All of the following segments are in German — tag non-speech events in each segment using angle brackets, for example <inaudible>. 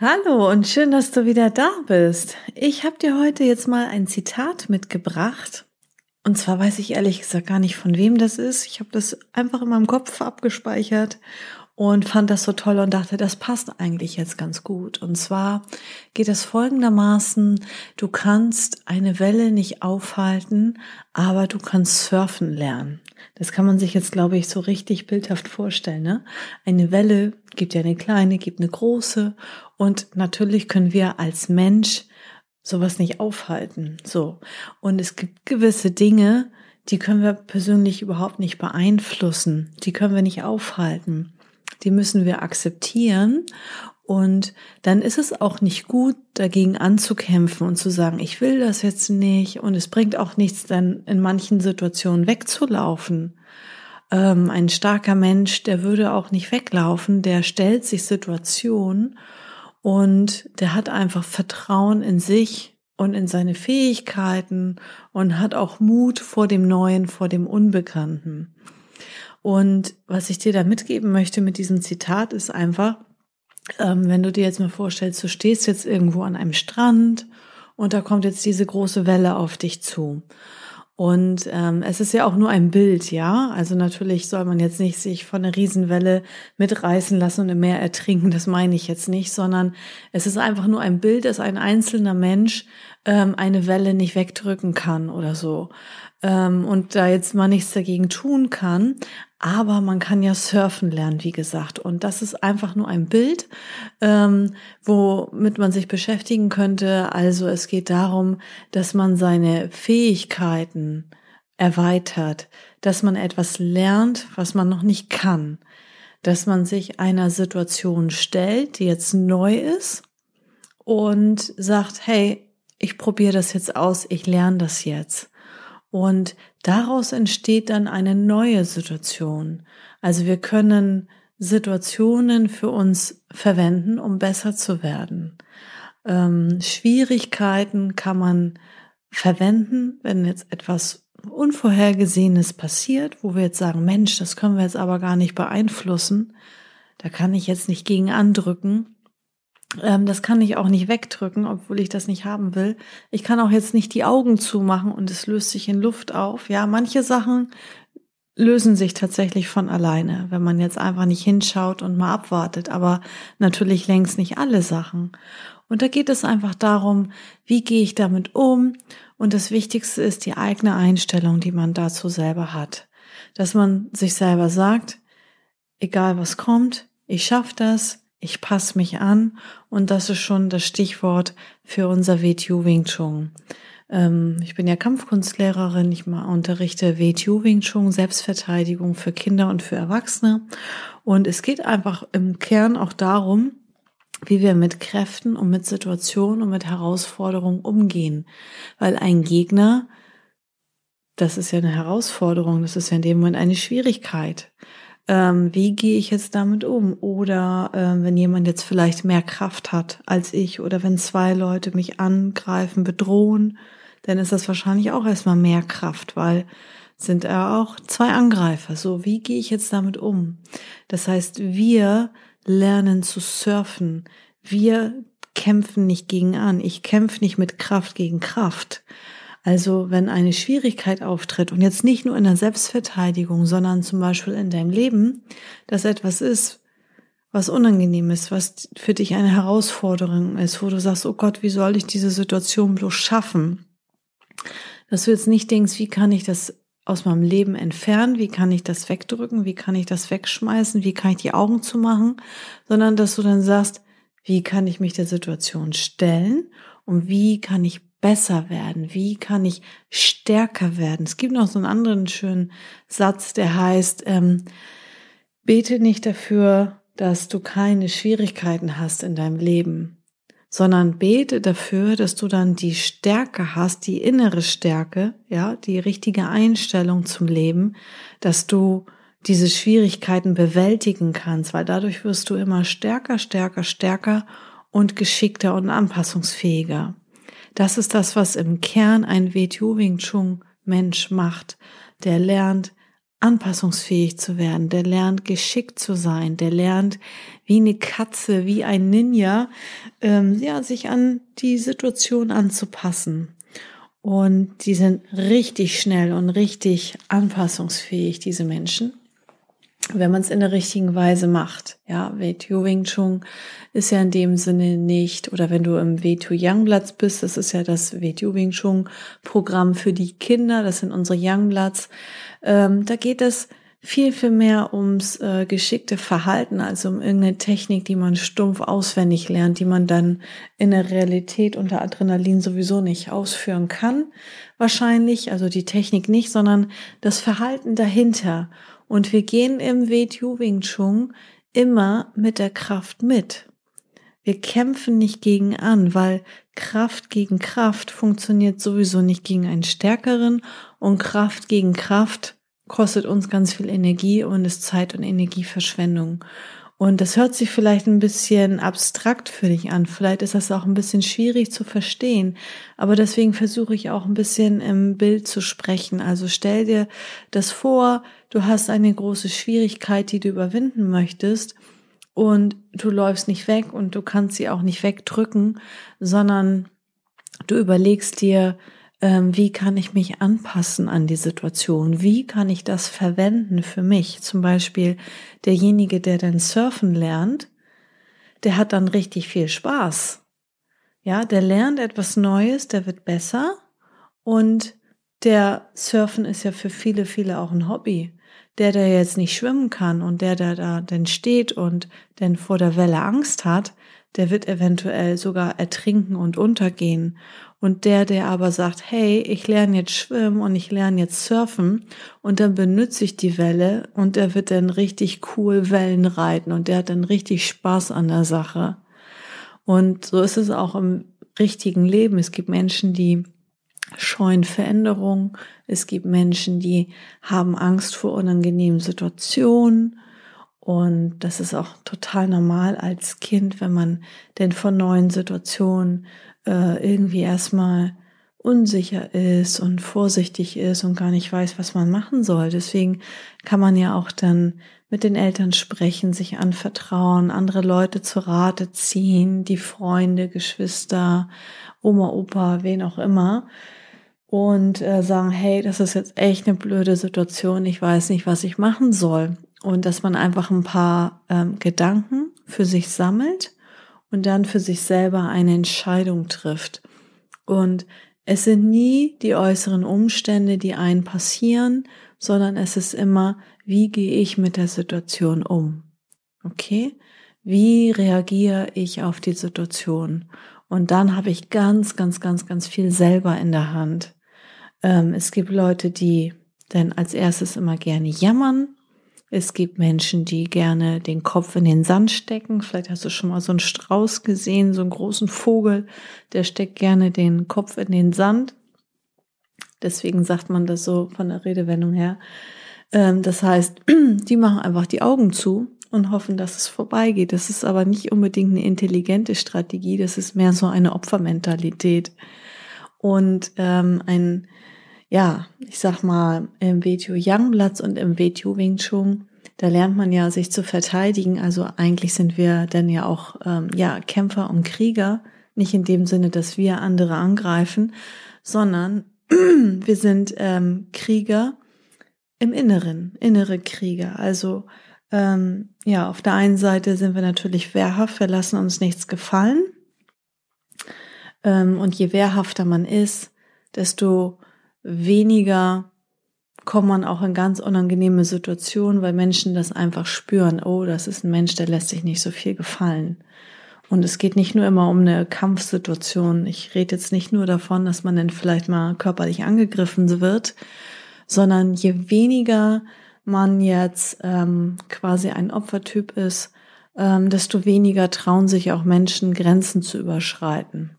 Hallo und schön, dass du wieder da bist. Ich habe dir heute jetzt mal ein Zitat mitgebracht. Und zwar weiß ich ehrlich gesagt gar nicht, von wem das ist. Ich habe das einfach in meinem Kopf abgespeichert und fand das so toll und dachte, das passt eigentlich jetzt ganz gut. Und zwar geht es folgendermaßen, du kannst eine Welle nicht aufhalten, aber du kannst surfen lernen. Das kann man sich jetzt, glaube ich, so richtig bildhaft vorstellen. Ne? Eine Welle gibt ja eine kleine, gibt eine große und natürlich können wir als Mensch sowas nicht aufhalten. So. Und es gibt gewisse Dinge, die können wir persönlich überhaupt nicht beeinflussen. Die können wir nicht aufhalten die müssen wir akzeptieren. Und dann ist es auch nicht gut, dagegen anzukämpfen und zu sagen, ich will das jetzt nicht. Und es bringt auch nichts, dann in manchen Situationen wegzulaufen. Ähm, ein starker Mensch, der würde auch nicht weglaufen, der stellt sich Situationen und der hat einfach Vertrauen in sich und in seine Fähigkeiten und hat auch Mut vor dem Neuen, vor dem Unbekannten. Und was ich dir da mitgeben möchte mit diesem Zitat ist einfach, ähm, wenn du dir jetzt mal vorstellst, du stehst jetzt irgendwo an einem Strand und da kommt jetzt diese große Welle auf dich zu. Und ähm, es ist ja auch nur ein Bild, ja. Also natürlich soll man jetzt nicht sich von einer Riesenwelle mitreißen lassen und im Meer ertrinken, das meine ich jetzt nicht, sondern es ist einfach nur ein Bild, dass ein einzelner Mensch ähm, eine Welle nicht wegdrücken kann oder so. Ähm, und da jetzt mal nichts dagegen tun kann. Aber man kann ja surfen lernen, wie gesagt. Und das ist einfach nur ein Bild, ähm, womit man sich beschäftigen könnte. Also es geht darum, dass man seine Fähigkeiten erweitert, dass man etwas lernt, was man noch nicht kann, dass man sich einer Situation stellt, die jetzt neu ist und sagt, hey, ich probiere das jetzt aus, ich lerne das jetzt. Und daraus entsteht dann eine neue Situation. Also wir können Situationen für uns verwenden, um besser zu werden. Ähm, Schwierigkeiten kann man verwenden, wenn jetzt etwas Unvorhergesehenes passiert, wo wir jetzt sagen, Mensch, das können wir jetzt aber gar nicht beeinflussen. Da kann ich jetzt nicht gegen andrücken. Ähm, das kann ich auch nicht wegdrücken, obwohl ich das nicht haben will. Ich kann auch jetzt nicht die Augen zumachen und es löst sich in Luft auf. Ja, manche Sachen lösen sich tatsächlich von alleine, wenn man jetzt einfach nicht hinschaut und mal abwartet. Aber natürlich längst nicht alle Sachen. Und da geht es einfach darum, wie gehe ich damit um? Und das Wichtigste ist die eigene Einstellung, die man dazu selber hat. Dass man sich selber sagt, egal was kommt, ich schaffe das, ich passe mich an und das ist schon das Stichwort für unser WTU Wing Chun. Ähm, ich bin ja Kampfkunstlehrerin, ich unterrichte WTU Wing Chun, Selbstverteidigung für Kinder und für Erwachsene. Und es geht einfach im Kern auch darum, wie wir mit Kräften und mit Situationen und mit Herausforderungen umgehen, weil ein Gegner das ist ja eine Herausforderung, das ist ja in dem Moment eine Schwierigkeit ähm, wie gehe ich jetzt damit um? Oder äh, wenn jemand jetzt vielleicht mehr Kraft hat als ich oder wenn zwei Leute mich angreifen, bedrohen, dann ist das wahrscheinlich auch erstmal mehr Kraft, weil sind er auch zwei Angreifer. So, wie gehe ich jetzt damit um? Das heißt, wir lernen zu surfen. Wir kämpfen nicht gegen an. Ich kämpfe nicht mit Kraft gegen Kraft, also wenn eine Schwierigkeit auftritt und jetzt nicht nur in der Selbstverteidigung, sondern zum Beispiel in deinem Leben, dass etwas ist, was unangenehm ist, was für dich eine Herausforderung ist, wo du sagst, oh Gott, wie soll ich diese Situation bloß schaffen? Dass du jetzt nicht denkst, wie kann ich das aus meinem Leben entfernen, wie kann ich das wegdrücken, wie kann ich das wegschmeißen, wie kann ich die Augen zumachen, sondern dass du dann sagst, wie kann ich mich der Situation stellen? Und wie kann ich besser werden? Wie kann ich stärker werden? Es gibt noch so einen anderen schönen Satz, der heißt, ähm, bete nicht dafür, dass du keine Schwierigkeiten hast in deinem Leben, sondern bete dafür, dass du dann die Stärke hast, die innere Stärke, ja, die richtige Einstellung zum Leben, dass du diese Schwierigkeiten bewältigen kannst, weil dadurch wirst du immer stärker, stärker, stärker und geschickter und anpassungsfähiger. Das ist das, was im Kern ein WTU Wing Chun Mensch macht. Der lernt, anpassungsfähig zu werden, der lernt geschickt zu sein, der lernt wie eine Katze, wie ein Ninja, ähm, ja, sich an die Situation anzupassen. Und die sind richtig schnell und richtig anpassungsfähig, diese Menschen wenn man es in der richtigen Weise macht. Ja, W2 Wing Chun ist ja in dem Sinne nicht, oder wenn du im W2 Youngbloods bist, das ist ja das W2 Wing Chun Programm für die Kinder, das sind unsere Youngbloods, ähm, da geht es viel, viel mehr ums äh, geschickte Verhalten, also um irgendeine Technik, die man stumpf auswendig lernt, die man dann in der Realität unter Adrenalin sowieso nicht ausführen kann. Wahrscheinlich, also die Technik nicht, sondern das Verhalten dahinter. Und wir gehen im WTU Wing Chun immer mit der Kraft mit. Wir kämpfen nicht gegen an, weil Kraft gegen Kraft funktioniert sowieso nicht gegen einen Stärkeren und Kraft gegen Kraft kostet uns ganz viel Energie und ist Zeit und Energieverschwendung. Und das hört sich vielleicht ein bisschen abstrakt für dich an. Vielleicht ist das auch ein bisschen schwierig zu verstehen. Aber deswegen versuche ich auch ein bisschen im Bild zu sprechen. Also stell dir das vor, du hast eine große Schwierigkeit, die du überwinden möchtest. Und du läufst nicht weg und du kannst sie auch nicht wegdrücken, sondern du überlegst dir, ähm, wie kann ich mich anpassen an die Situation? Wie kann ich das verwenden für mich? Zum Beispiel derjenige, der dann surfen lernt, der hat dann richtig viel Spaß. Ja, der lernt etwas Neues, der wird besser und der Surfen ist ja für viele, viele auch ein Hobby. Der, der jetzt nicht schwimmen kann und der, der da dann steht und dann vor der Welle Angst hat, der wird eventuell sogar ertrinken und untergehen. Und der, der aber sagt, hey, ich lerne jetzt schwimmen und ich lerne jetzt surfen und dann benutze ich die Welle und der wird dann richtig cool Wellen reiten und der hat dann richtig Spaß an der Sache. Und so ist es auch im richtigen Leben. Es gibt Menschen, die scheuen Veränderung. Es gibt Menschen, die haben Angst vor unangenehmen Situationen. Und das ist auch total normal als Kind, wenn man denn von neuen Situationen äh, irgendwie erstmal unsicher ist und vorsichtig ist und gar nicht weiß, was man machen soll. Deswegen kann man ja auch dann mit den Eltern sprechen, sich anvertrauen, andere Leute zu Rate ziehen, die Freunde, Geschwister, Oma, Opa, wen auch immer und äh, sagen, hey, das ist jetzt echt eine blöde Situation, ich weiß nicht, was ich machen soll. Und dass man einfach ein paar ähm, Gedanken für sich sammelt und dann für sich selber eine Entscheidung trifft. Und es sind nie die äußeren Umstände, die einen passieren, sondern es ist immer, wie gehe ich mit der Situation um? Okay? Wie reagiere ich auf die Situation? Und dann habe ich ganz, ganz, ganz, ganz viel selber in der Hand. Ähm, es gibt Leute, die dann als erstes immer gerne jammern es gibt Menschen, die gerne den Kopf in den Sand stecken. Vielleicht hast du schon mal so einen Strauß gesehen, so einen großen Vogel, der steckt gerne den Kopf in den Sand. Deswegen sagt man das so von der Redewendung her. Ähm, das heißt, <clears throat> die machen einfach die Augen zu und hoffen, dass es vorbeigeht. Das ist aber nicht unbedingt eine intelligente Strategie, das ist mehr so eine Opfermentalität. Und ähm, ein ja, ich sag mal, im WTO Youngblatts und im WTO Wing Chun, da lernt man ja, sich zu verteidigen. Also eigentlich sind wir dann ja auch, ähm, ja, Kämpfer und Krieger. Nicht in dem Sinne, dass wir andere angreifen, sondern <clears throat> wir sind ähm, Krieger im Inneren, innere Krieger. Also ähm, ja, auf der einen Seite sind wir natürlich wehrhaft, wir lassen uns nichts gefallen. Ähm, und je wehrhafter man ist, desto weniger kommt man auch in ganz unangenehme Situationen, weil Menschen das einfach spüren. Oh, das ist ein Mensch, der lässt sich nicht so viel gefallen. Und es geht nicht nur immer um eine Kampfsituation. Ich rede jetzt nicht nur davon, dass man dann vielleicht mal körperlich angegriffen wird, sondern je weniger man jetzt ähm, quasi ein Opfertyp ist, ähm, desto weniger trauen sich auch Menschen, Grenzen zu überschreiten.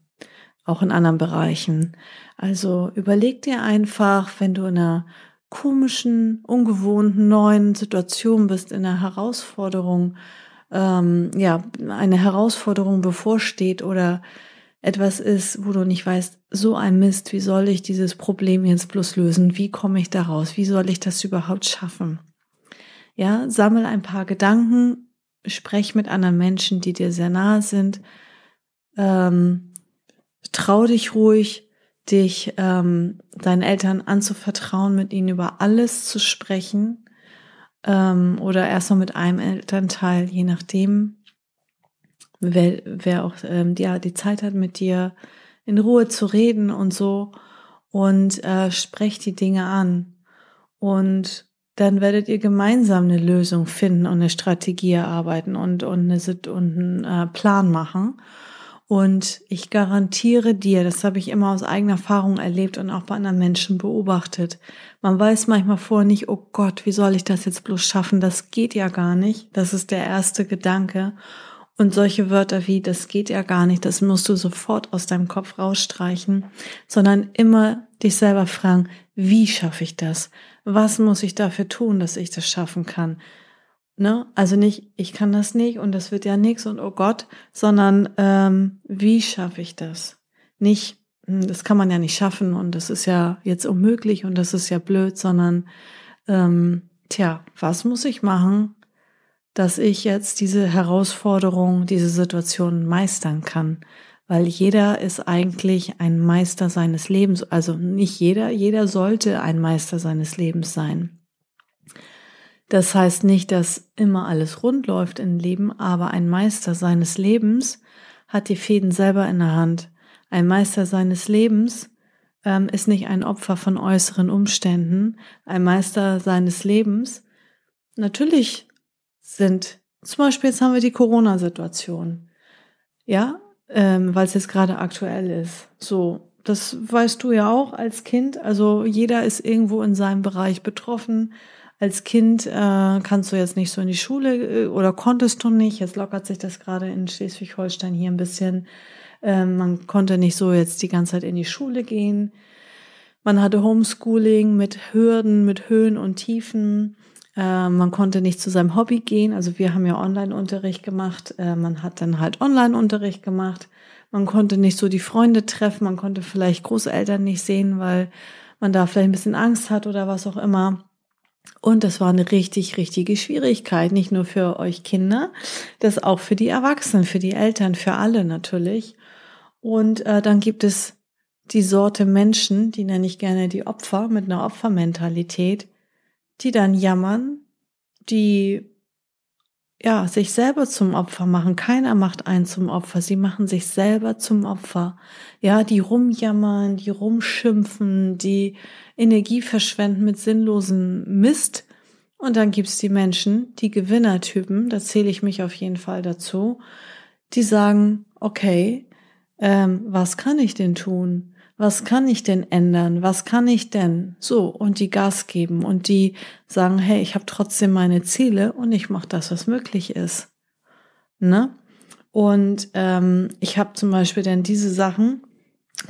Auch in anderen Bereichen. Also überleg dir einfach, wenn du in einer komischen, ungewohnten, neuen Situation bist, in einer Herausforderung, ähm, ja, eine Herausforderung bevorsteht oder etwas ist, wo du nicht weißt, so ein Mist, wie soll ich dieses Problem jetzt bloß lösen? Wie komme ich daraus? Wie soll ich das überhaupt schaffen? Ja, sammel ein paar Gedanken, sprech mit anderen Menschen, die dir sehr nahe sind. Ähm, trau dich ruhig, dich ähm, deinen Eltern anzuvertrauen, mit ihnen über alles zu sprechen ähm, oder erstmal mit einem Elternteil, je nachdem, wer, wer auch ähm, ja, die Zeit hat, mit dir in Ruhe zu reden und so und äh, sprecht die Dinge an und dann werdet ihr gemeinsam eine Lösung finden und eine Strategie erarbeiten und, und, eine, und einen äh, Plan machen. Und ich garantiere dir, das habe ich immer aus eigener Erfahrung erlebt und auch bei anderen Menschen beobachtet. Man weiß manchmal vorher nicht, oh Gott, wie soll ich das jetzt bloß schaffen? Das geht ja gar nicht. Das ist der erste Gedanke. Und solche Wörter wie, das geht ja gar nicht, das musst du sofort aus deinem Kopf rausstreichen, sondern immer dich selber fragen, wie schaffe ich das? Was muss ich dafür tun, dass ich das schaffen kann? Ne? Also nicht, ich kann das nicht und das wird ja nichts und oh Gott, sondern ähm, wie schaffe ich das? Nicht, hm, das kann man ja nicht schaffen und das ist ja jetzt unmöglich und das ist ja blöd, sondern ähm, tja, was muss ich machen, dass ich jetzt diese Herausforderung, diese Situation meistern kann? Weil jeder ist eigentlich ein Meister seines Lebens, also nicht jeder, jeder sollte ein Meister seines Lebens sein. Das heißt nicht, dass immer alles rund läuft im Leben, aber ein Meister seines Lebens hat die Fäden selber in der Hand. Ein Meister seines Lebens ähm, ist nicht ein Opfer von äußeren Umständen. Ein Meister seines Lebens. Natürlich sind, zum Beispiel jetzt haben wir die Corona-Situation. Ja, ähm, weil es jetzt gerade aktuell ist. So, das weißt du ja auch als Kind. Also jeder ist irgendwo in seinem Bereich betroffen als Kind äh, kannst du jetzt nicht so in die Schule äh, oder konntest du nicht. Jetzt lockert sich das gerade in Schleswig-Holstein hier ein bisschen. Ähm, man konnte nicht so jetzt die ganze Zeit in die Schule gehen. Man hatte Homeschooling mit Hürden, mit Höhen und Tiefen. Äh, man konnte nicht zu seinem Hobby gehen. Also wir haben ja Online-Unterricht gemacht. Äh, man hat dann halt Online-Unterricht gemacht. Man konnte nicht so die Freunde treffen. Man konnte vielleicht Großeltern nicht sehen, weil man da vielleicht ein bisschen Angst hat oder was auch immer. Und das war eine richtig, richtige Schwierigkeit, nicht nur für euch Kinder, das auch für die Erwachsenen, für die Eltern, für alle natürlich. Und äh, dann gibt es die Sorte Menschen, die nenne ich gerne die Opfer mit einer Opfermentalität, die dann jammern, die ja, sich selber zum Opfer machen. Keiner macht einen zum Opfer. Sie machen sich selber zum Opfer. Ja, die rumjammern, die rumschimpfen, die Energie verschwenden mit sinnlosen Mist. Und dann gibt's die Menschen, die Gewinnertypen, da zähle ich mich auf jeden Fall dazu, die sagen, okay, ähm, was kann ich denn tun? Was kann ich denn ändern? Was kann ich denn? So, und die Gas geben und die sagen, hey, ich habe trotzdem meine Ziele und ich mache das, was möglich ist. Ne? Und ähm, ich habe zum Beispiel dann diese Sachen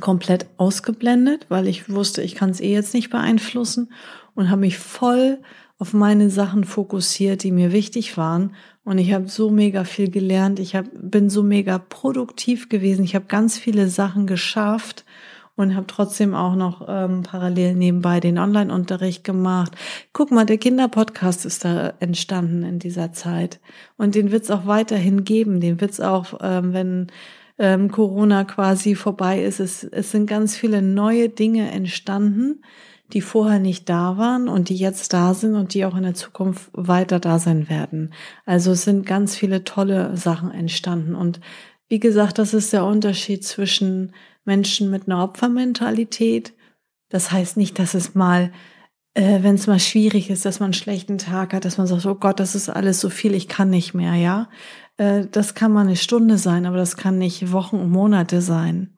komplett ausgeblendet, weil ich wusste, ich kann es eh jetzt nicht beeinflussen und habe mich voll auf meine Sachen fokussiert, die mir wichtig waren. Und ich habe so mega viel gelernt. Ich hab, bin so mega produktiv gewesen. Ich habe ganz viele Sachen geschafft und habe trotzdem auch noch ähm, parallel nebenbei den Online-Unterricht gemacht. Guck mal, der Kinderpodcast ist da entstanden in dieser Zeit und den wird es auch weiterhin geben. Den wird es auch, ähm, wenn ähm, Corona quasi vorbei ist. Es, es sind ganz viele neue Dinge entstanden, die vorher nicht da waren und die jetzt da sind und die auch in der Zukunft weiter da sein werden. Also es sind ganz viele tolle Sachen entstanden und wie gesagt, das ist der Unterschied zwischen Menschen mit einer Opfermentalität. Das heißt nicht, dass es mal, äh, wenn es mal schwierig ist, dass man einen schlechten Tag hat, dass man sagt, oh Gott, das ist alles so viel, ich kann nicht mehr, ja. Äh, das kann mal eine Stunde sein, aber das kann nicht Wochen und Monate sein.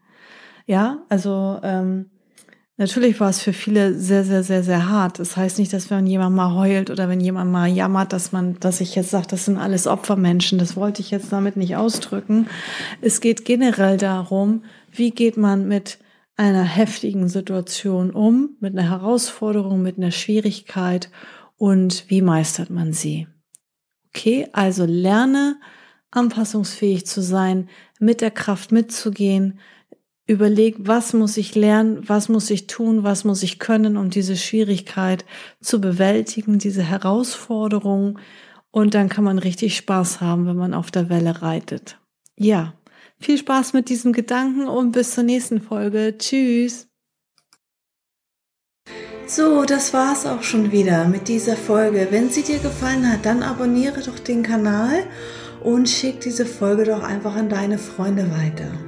Ja, also ähm, Natürlich war es für viele sehr, sehr, sehr, sehr hart. Das heißt nicht, dass wenn jemand mal heult oder wenn jemand mal jammert, dass man, dass ich jetzt sage, das sind alles Opfermenschen. Das wollte ich jetzt damit nicht ausdrücken. Es geht generell darum, wie geht man mit einer heftigen Situation um, mit einer Herausforderung, mit einer Schwierigkeit und wie meistert man sie. Okay, also lerne anpassungsfähig zu sein, mit der Kraft mitzugehen, Überleg, was muss ich lernen, was muss ich tun, was muss ich können, um diese Schwierigkeit zu bewältigen, diese Herausforderung. Und dann kann man richtig Spaß haben, wenn man auf der Welle reitet. Ja, viel Spaß mit diesem Gedanken und bis zur nächsten Folge. Tschüss. So, das war's auch schon wieder mit dieser Folge. Wenn sie dir gefallen hat, dann abonniere doch den Kanal und schick diese Folge doch einfach an deine Freunde weiter.